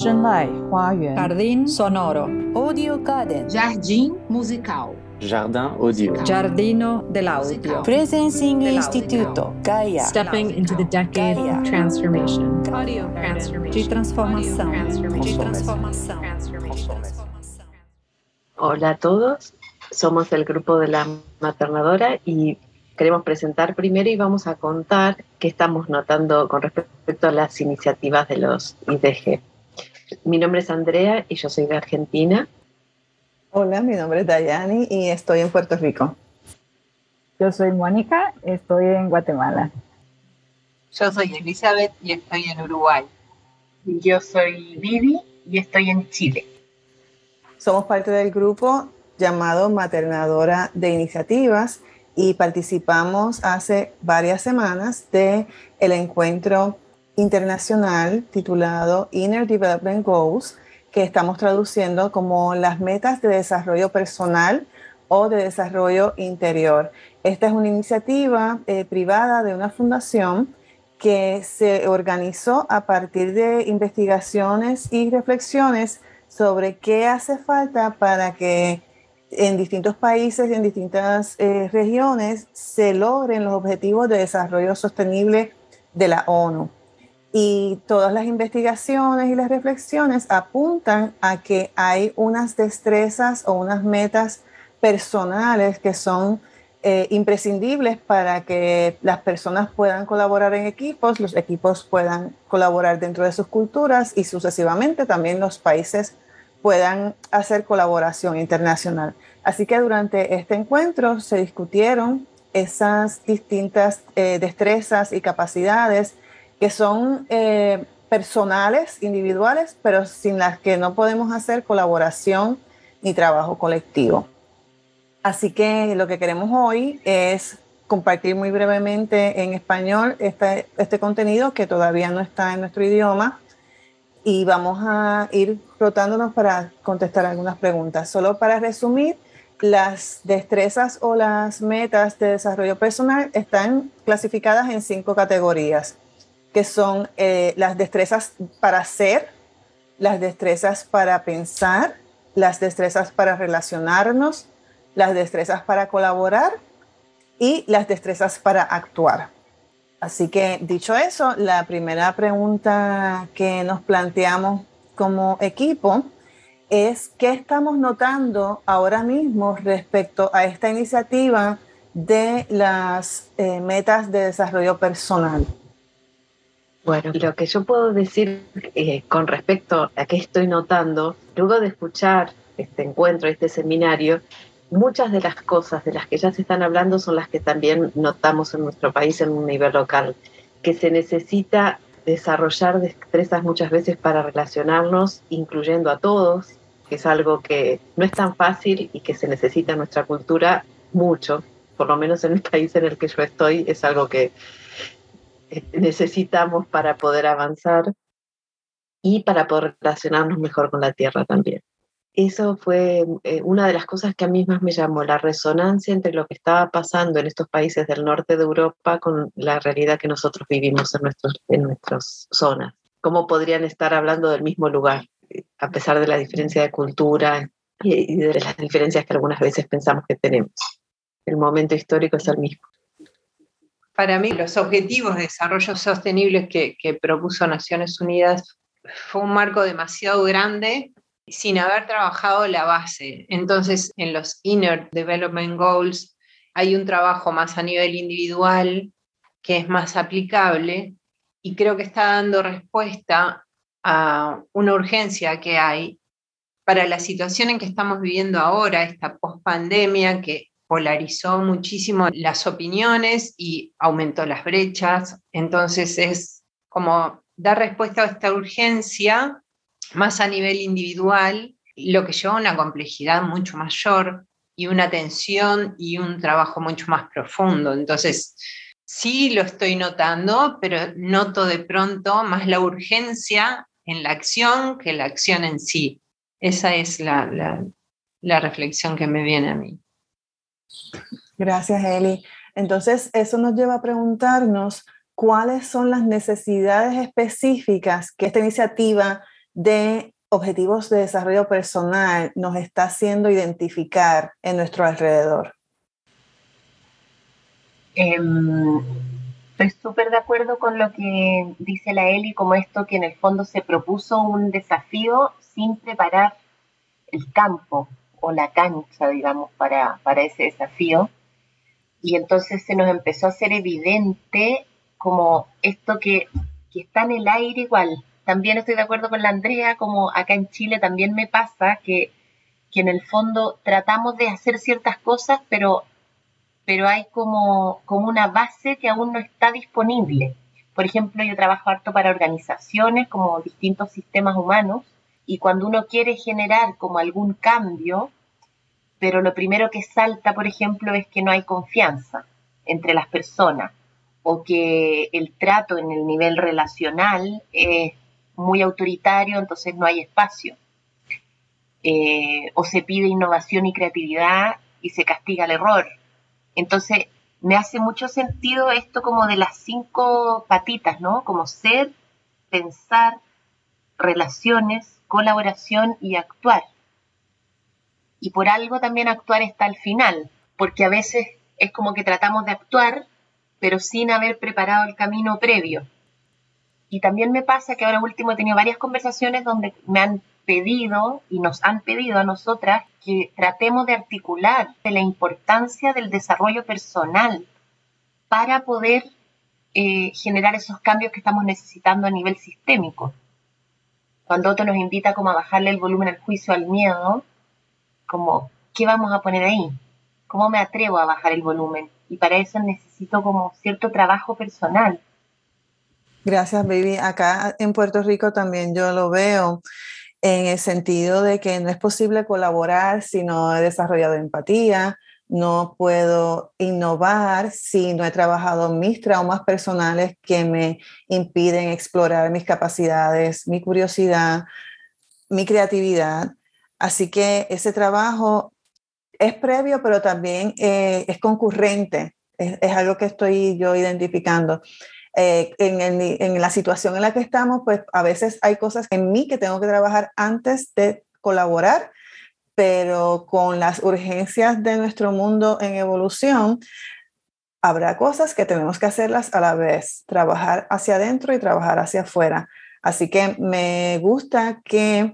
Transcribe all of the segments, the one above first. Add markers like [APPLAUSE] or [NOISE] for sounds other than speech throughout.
Jardín sonoro. Audio Garden. Jardim musical. Jardin audio. Giardino dell'audio. Presencing Instituto. Gaia. Stepping into the decade Gaia. transformation. Audio De transformação. De transformação. Hola a todos, somos el grupo de la maternadora y queremos presentar primero y vamos a contar qué estamos notando con respecto a las iniciativas de los IDG. Mi nombre es Andrea y yo soy de Argentina. Hola, mi nombre es Dayani y estoy en Puerto Rico. Yo soy Mónica, estoy en Guatemala. Yo soy Elizabeth y estoy en Uruguay. Yo soy Vivi y estoy en Chile. Somos parte del grupo llamado Maternadora de Iniciativas y participamos hace varias semanas de el encuentro internacional titulado Inner Development Goals, que estamos traduciendo como las metas de desarrollo personal o de desarrollo interior. Esta es una iniciativa eh, privada de una fundación que se organizó a partir de investigaciones y reflexiones sobre qué hace falta para que en distintos países en distintas eh, regiones se logren los objetivos de desarrollo sostenible de la ONU. Y todas las investigaciones y las reflexiones apuntan a que hay unas destrezas o unas metas personales que son eh, imprescindibles para que las personas puedan colaborar en equipos, los equipos puedan colaborar dentro de sus culturas y sucesivamente también los países puedan hacer colaboración internacional. Así que durante este encuentro se discutieron esas distintas eh, destrezas y capacidades que son eh, personales, individuales, pero sin las que no podemos hacer colaboración ni trabajo colectivo. Así que lo que queremos hoy es compartir muy brevemente en español este, este contenido que todavía no está en nuestro idioma y vamos a ir rotándonos para contestar algunas preguntas. Solo para resumir, las destrezas o las metas de desarrollo personal están clasificadas en cinco categorías, que son eh, las destrezas para ser, las destrezas para pensar, las destrezas para relacionarnos, las destrezas para colaborar y las destrezas para actuar. Así que dicho eso, la primera pregunta que nos planteamos como equipo es qué estamos notando ahora mismo respecto a esta iniciativa de las eh, metas de desarrollo personal. Bueno, lo que yo puedo decir eh, con respecto a qué estoy notando, luego de escuchar este encuentro, este seminario, muchas de las cosas de las que ya se están hablando son las que también notamos en nuestro país en un nivel local, que se necesita desarrollar destrezas muchas veces para relacionarnos, incluyendo a todos, que es algo que no es tan fácil y que se necesita en nuestra cultura mucho, por lo menos en el país en el que yo estoy, es algo que [LAUGHS] necesitamos para poder avanzar y para poder relacionarnos mejor con la tierra también. Eso fue eh, una de las cosas que a mí más me llamó, la resonancia entre lo que estaba pasando en estos países del norte de Europa con la realidad que nosotros vivimos en, nuestros, en nuestras zonas. ¿Cómo podrían estar hablando del mismo lugar, a pesar de la diferencia de cultura y de las diferencias que algunas veces pensamos que tenemos? El momento histórico es el mismo. Para mí, los objetivos de desarrollo sostenible que, propuso Naciones Unidas fue un marco demasiado grande sin haber trabajado la base. Entonces, en los Inner Development Goals hay un trabajo más a nivel individual que es más aplicable y creo que está dando respuesta a una urgencia que hay para la situación en que estamos viviendo ahora, esta pospandemia que polarizó muchísimo las opiniones y aumentó las brechas. Entonces es como dar respuesta a esta urgencia más a nivel individual, lo que lleva a una complejidad mucho mayor y una atención y un trabajo mucho más profundo. Entonces, sí lo estoy notando, pero noto de pronto más la urgencia en la acción que la acción en sí. Esa es la, la, la reflexión que me viene a mí. Gracias, Eli. Entonces, eso nos lleva a preguntarnos cuáles son las necesidades específicas que esta iniciativa de objetivos de desarrollo personal nos está haciendo identificar en nuestro alrededor? Em, estoy súper de acuerdo con lo que dice la Eli, como esto que en el fondo se propuso un desafío sin preparar el campo o la cancha, digamos, para, para ese desafío. Y entonces se nos empezó a hacer evidente como esto que, que está en el aire igual. También estoy de acuerdo con la Andrea, como acá en Chile también me pasa que, que en el fondo tratamos de hacer ciertas cosas, pero, pero hay como, como una base que aún no está disponible. Por ejemplo, yo trabajo harto para organizaciones, como distintos sistemas humanos, y cuando uno quiere generar como algún cambio, pero lo primero que salta, por ejemplo, es que no hay confianza entre las personas o que el trato en el nivel relacional es muy autoritario, entonces no hay espacio. Eh, o se pide innovación y creatividad y se castiga el error. Entonces, me hace mucho sentido esto como de las cinco patitas, ¿no? Como ser, pensar, relaciones, colaboración y actuar. Y por algo también actuar está al final, porque a veces es como que tratamos de actuar, pero sin haber preparado el camino previo. Y también me pasa que ahora último he tenido varias conversaciones donde me han pedido y nos han pedido a nosotras que tratemos de articular la importancia del desarrollo personal para poder eh, generar esos cambios que estamos necesitando a nivel sistémico. Cuando otro nos invita como a bajarle el volumen al juicio, al miedo, como, ¿qué vamos a poner ahí? ¿Cómo me atrevo a bajar el volumen? Y para eso necesito como cierto trabajo personal. Gracias, baby. Acá en Puerto Rico también yo lo veo en el sentido de que no es posible colaborar si no he desarrollado empatía, no puedo innovar si no he trabajado mis traumas personales que me impiden explorar mis capacidades, mi curiosidad, mi creatividad. Así que ese trabajo es previo, pero también eh, es concurrente. Es, algo que estoy yo identificando. Eh, en, en, la situación en la que estamos, pues a veces hay cosas en mí que tengo que trabajar antes de colaborar, pero con las urgencias de nuestro mundo en evolución, habrá cosas que tenemos que hacerlas a la vez, trabajar hacia adentro y trabajar hacia afuera. Así que me gusta que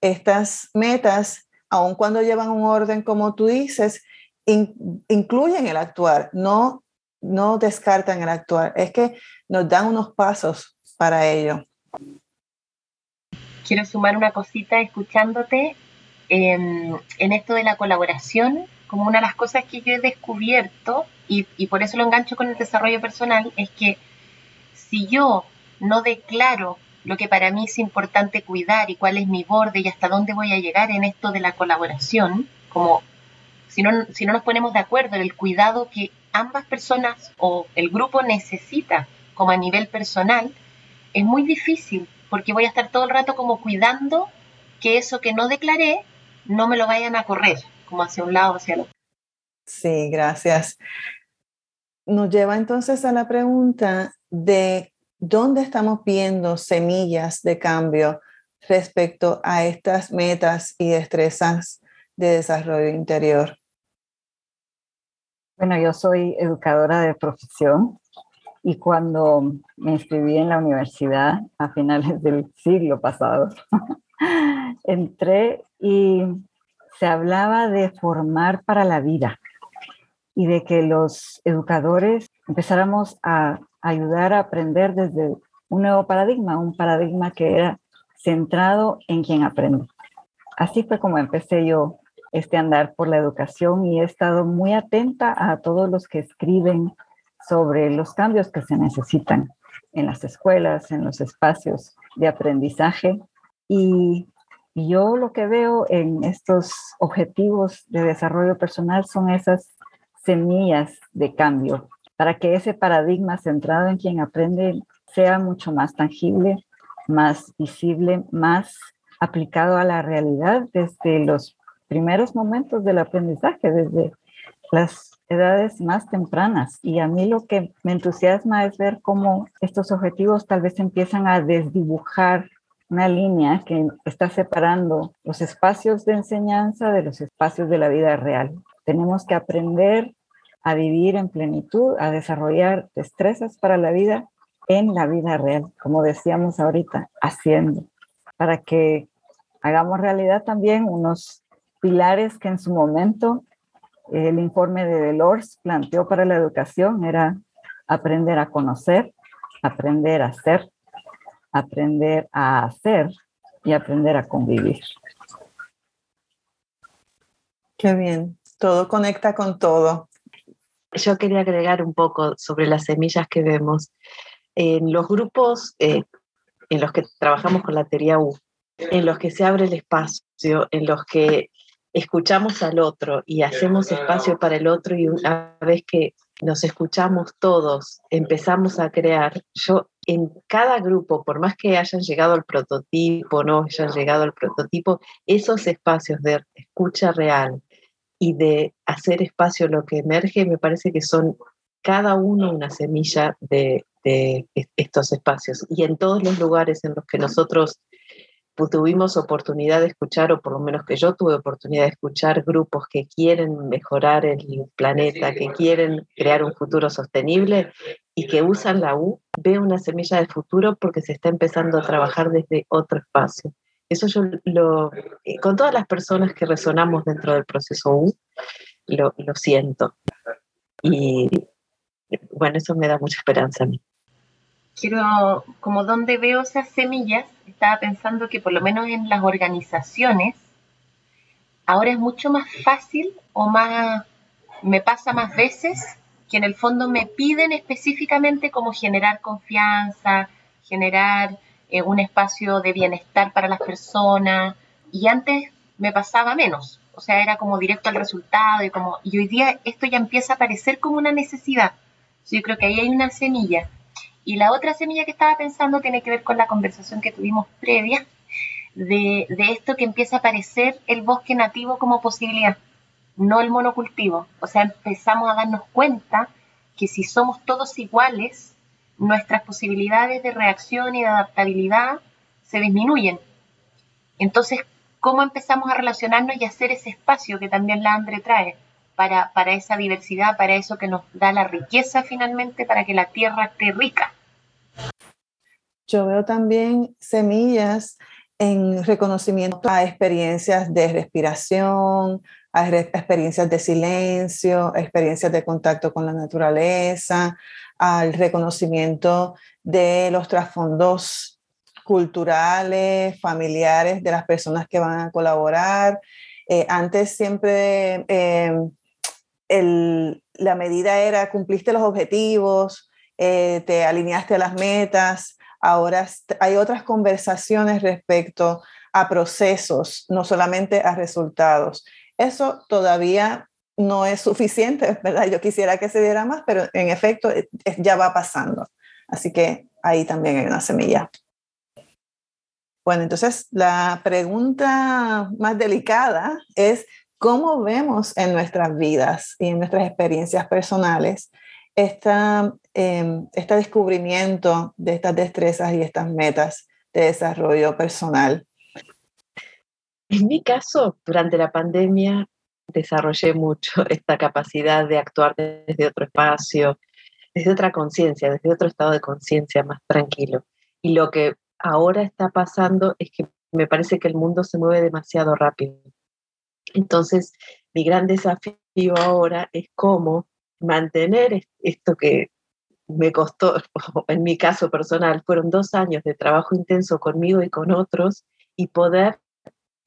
estas metas, aun cuando llevan un orden como tú dices, incluyen el actuar, no, no descartan el actuar, es que nos dan unos pasos para ello. Quiero sumar una cosita escuchándote en, esto de la colaboración, como una de las cosas que yo he descubierto, y, y por eso lo engancho con el desarrollo personal, es que si yo no declaro lo que para mí es importante cuidar y cuál es mi borde y hasta dónde voy a llegar en esto de la colaboración, como si no, si no nos ponemos de acuerdo en el cuidado que ambas personas o el grupo necesita como a nivel personal, es muy difícil porque voy a estar todo el rato como cuidando que eso que no declaré no me lo vayan a correr, como hacia un lado o hacia el otro. Sí, gracias. Nos lleva entonces a la pregunta de ¿dónde estamos viendo semillas de cambio respecto a estas metas y destrezas de desarrollo interior? Bueno, yo soy educadora de profesión y cuando me inscribí en la universidad a finales del siglo pasado, [LAUGHS] [LAUGHS] entré y se hablaba de formar para la vida y de que los educadores empezáramos a ayudar a aprender desde un nuevo paradigma, un paradigma que era centrado en quien aprende. Así fue como empecé yo este andar por la educación y he estado muy atenta a todos los que escriben sobre los cambios que se necesitan en las escuelas, en los espacios de aprendizaje. Y yo lo que veo en estos objetivos de desarrollo personal son esas semillas de cambio para que ese paradigma centrado en quien aprende sea mucho más tangible, más visible, más aplicado a la realidad desde los primeros momentos del aprendizaje, desde las edades más tempranas. Y a mí lo que me entusiasma es ver cómo estos objetivos tal vez empiezan a desdibujar una línea que está separando los espacios de enseñanza de los espacios de la vida real. Tenemos que aprender a vivir en plenitud, a desarrollar destrezas para la vida en la vida real, como decíamos ahorita, haciendo, para que hagamos realidad también unos pilares que en su momento el informe de Delors planteó para la educación, era aprender a conocer, aprender a ser, aprender a hacer y aprender a convivir. Qué bien, todo conecta con todo. Yo quería agregar un poco sobre las semillas que vemos. En los grupos eh, en los que trabajamos con la teoría U, en los que se abre el espacio, en los que escuchamos al otro y hacemos espacio para el otro y una vez que nos escuchamos todos, empezamos a crear, yo en cada grupo, por más que hayan llegado al prototipo, no hayan llegado al prototipo, esos espacios de escucha real y de hacer espacio lo que emerge, me parece que son cada uno una semilla de, de estos espacios. Y en todos los lugares en los que nosotros tuvimos oportunidad de escuchar, o por lo menos que yo tuve oportunidad de escuchar grupos que quieren mejorar el planeta, que quieren crear un futuro sostenible y que usan la U, veo una semilla de futuro porque se está empezando a trabajar desde otro espacio. Eso yo lo, eh, con todas las personas que resonamos dentro del proceso U, lo, lo siento. Y bueno, eso me da mucha esperanza a mí quiero, como donde veo esas semillas, estaba pensando que por lo menos en las organizaciones, ahora es mucho más fácil o más, me pasa más veces que en el fondo me piden específicamente cómo generar confianza, generar eh, un espacio de bienestar para las personas, y antes me pasaba menos, o sea, era como directo al resultado y como, y hoy día esto ya empieza a parecer como una necesidad. Yo creo que ahí hay una semilla y la otra semilla que estaba pensando tiene que ver con la conversación que tuvimos previa de, esto que empieza a aparecer el bosque nativo como posibilidad, no el monocultivo. O sea, empezamos a darnos cuenta que si somos todos iguales, nuestras posibilidades de reacción y de adaptabilidad se disminuyen. Entonces, ¿cómo empezamos a relacionarnos y hacer ese espacio que también la Andre trae para, para esa diversidad, para eso que nos da la riqueza finalmente, para que la tierra esté rica? Yo veo también semillas en reconocimiento a experiencias de respiración, a experiencias de silencio, experiencias de contacto con la naturaleza, al reconocimiento de los trasfondos culturales, familiares de las personas que van a colaborar. Eh, antes siempre eh, la medida era cumpliste los objetivos, eh, te alineaste a las metas, ahora hay otras conversaciones respecto a procesos, no solamente a resultados. Eso todavía no es suficiente, [LAUGHS] ¿verdad? Yo quisiera que se diera más, pero en efecto eh, ya va pasando. Así que ahí también hay una semilla. Bueno, entonces la pregunta más delicada es cómo vemos en nuestras vidas y en nuestras experiencias personales Em, este descubrimiento de estas destrezas y estas metas de desarrollo personal? En mi caso, durante la pandemia desarrollé mucho [LAUGHS] esta capacidad de actuar desde otro espacio, desde otra conciencia, desde otro estado de conciencia más tranquilo. Y lo que ahora está pasando es que me parece que el mundo se mueve demasiado rápido. Entonces, mi gran desafío ahora es cómo mantener esto que me costó, [LAUGHS] en mi caso personal, fueron dos años de trabajo intenso conmigo y con otros y poder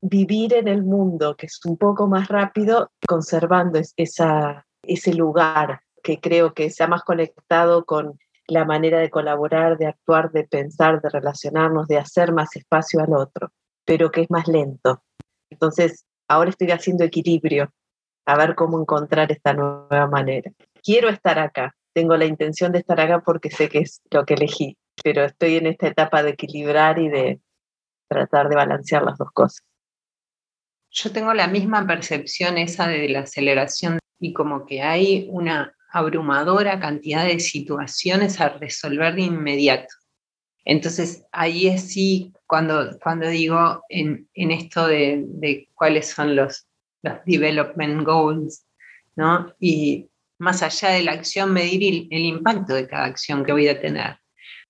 vivir en el mundo, que es un poco más rápido, conservando ese lugar que creo que sea más conectado con la manera de colaborar, de actuar, de pensar, de relacionarnos, de hacer más espacio al otro, pero que es más lento. Entonces, ahora estoy haciendo equilibrio a ver cómo encontrar esta nueva manera. Quiero estar acá, tengo la intención de estar acá porque sé que es lo que elegí, pero estoy en esta etapa de equilibrar y de tratar de balancear las dos cosas. Yo tengo la misma percepción esa de la aceleración y como que hay una abrumadora cantidad de situaciones a resolver de inmediato. Entonces ahí es sí cuando, cuando digo en, en esto de, de, cuáles son los, los development goals, ¿no? Y más allá de la acción, medir el, el impacto de cada acción que voy a tener.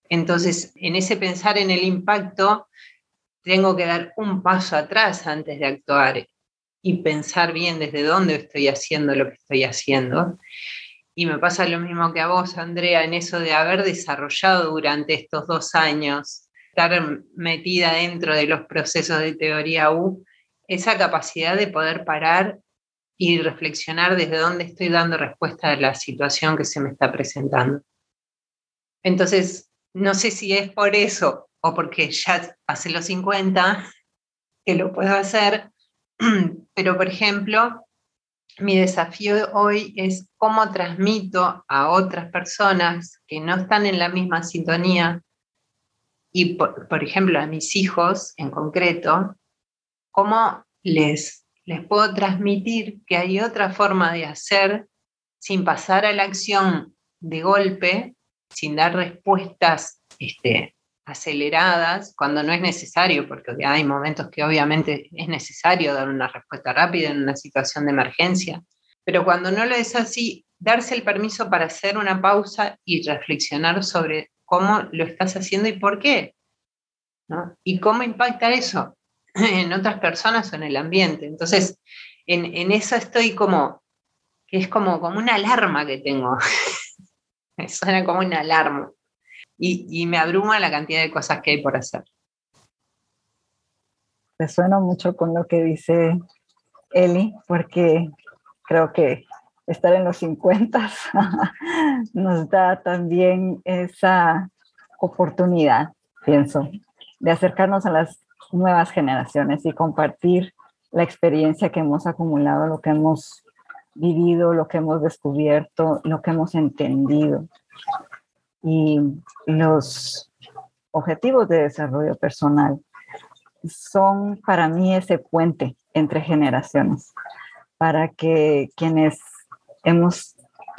Entonces, en ese pensar en el impacto, tengo que dar un paso atrás antes de actuar y pensar bien desde dónde estoy haciendo lo que estoy haciendo. Y me pasa lo mismo que a vos, Andrea, en eso de haber desarrollado durante estos dos años, estar metida dentro de los procesos de teoría U, esa capacidad de poder parar y reflexionar desde dónde estoy dando respuesta a la situación que se me está presentando. Entonces, no sé si es por eso o porque ya pasé los 50 que lo puedo hacer, [CLEARS THROAT] pero por ejemplo, mi desafío hoy es cómo transmito a otras personas que no están en la misma sintonía y, por, ejemplo, a mis hijos en concreto, cómo les, les puedo transmitir que hay otra forma de hacer sin pasar a la acción de golpe sin dar respuestas este, aceleradas cuando no es necesario, porque hay momentos que obviamente es necesario dar una respuesta rápida en una situación de emergencia, pero cuando no lo es así, darse el permiso para hacer una pausa y reflexionar sobre cómo lo estás haciendo y por qué, ¿no? Y cómo impacta eso [LAUGHS] en otras personas o en el ambiente. Entonces, en, en eso estoy como, que es como, como una alarma que tengo. [LAUGHS] me suena como una alarma. Y, y, me abruma la cantidad de cosas que hay por hacer. Resueno mucho con lo que dice Eli, porque creo que estar en los 50 [LAUGHS] nos da también esa oportunidad, pienso, de acercarnos a las nuevas generaciones y compartir la experiencia que hemos acumulado, lo que hemos vivido, lo que hemos descubierto, lo que hemos entendido. Y los objetivos de desarrollo personal son para mí ese puente entre generaciones, para que quienes hemos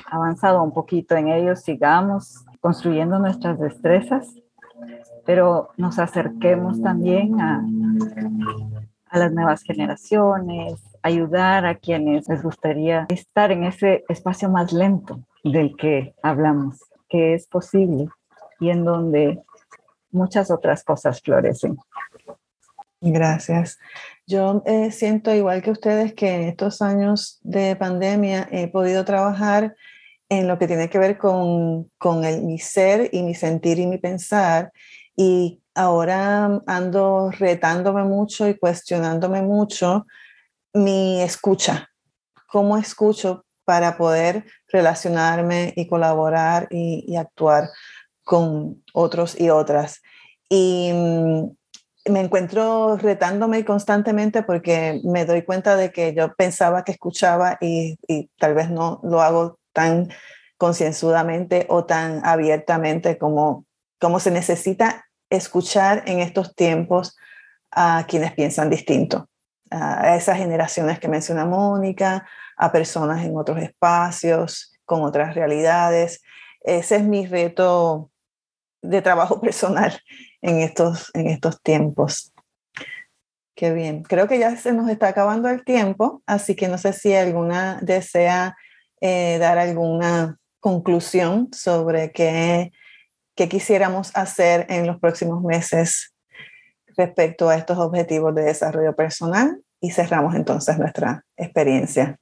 avanzado un poquito en ellos sigamos construyendo nuestras destrezas, pero nos acerquemos también a, a las nuevas generaciones, ayudar a quienes les gustaría estar en ese espacio más lento del que hablamos, que es posible y en donde muchas otras cosas florecen. Gracias. Yo eh, siento igual que ustedes que en estos años de pandemia he podido trabajar en lo que tiene que ver con, con el, mi ser y mi sentir y mi pensar. Y ahora ando retándome mucho y cuestionándome mucho mi escucha, cómo escucho para poder relacionarme y colaborar y, actuar con otros y otras. Y mm, me encuentro retándome constantemente porque me doy cuenta de que yo pensaba que escuchaba y, tal vez no lo hago tan concienzudamente o tan abiertamente como, como se necesita escuchar en estos tiempos a quienes piensan distinto a esas generaciones que menciona Mónica, a personas en otros espacios, con otras realidades. Ese es mi reto de trabajo [LAUGHS] personal en estos, en estos tiempos. Qué bien. Creo que ya se nos está acabando el tiempo, así que no sé si alguna desea eh, dar alguna conclusión sobre qué, qué quisiéramos hacer en los próximos meses respecto a estos objetivos de desarrollo personal y cerramos entonces nuestra experiencia.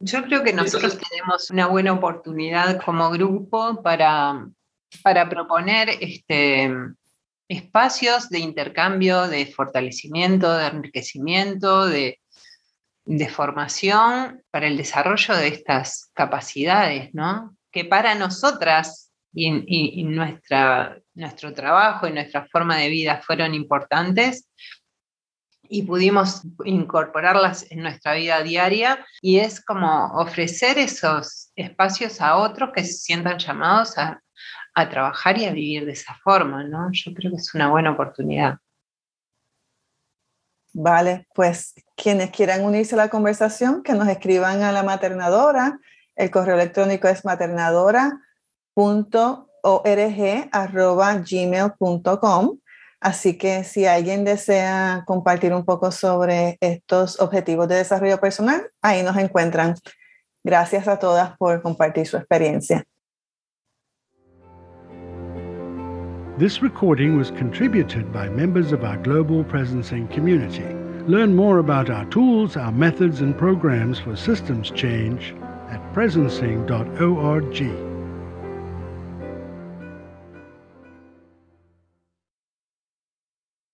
Yo creo que nosotros tenemos una buena oportunidad como grupo para, para proponer este, espacios de intercambio, de fortalecimiento, de enriquecimiento, de, de formación para el desarrollo de estas capacidades, ¿no? Que para nosotras y, nuestra, nuestro trabajo y nuestra forma de vida fueron importantes y pudimos incorporarlas en nuestra vida diaria y es como ofrecer esos espacios a otros que se sientan llamados a, a trabajar y a vivir de esa forma, ¿no? Yo creo que es una buena oportunidad. Vale, pues quienes quieran unirse a la conversación, que nos escriban a la maternadora. El correo electrónico es maternadora.org.gmail.com. Así que si alguien desea compartir un poco sobre estos objetivos de desarrollo personal, ahí nos encuentran. Gracias a todas por compartir su experiencia. This recording was contributed by members of our global presencing community. Learn more about our tools, our methods, and programs for systems change at presencing.org.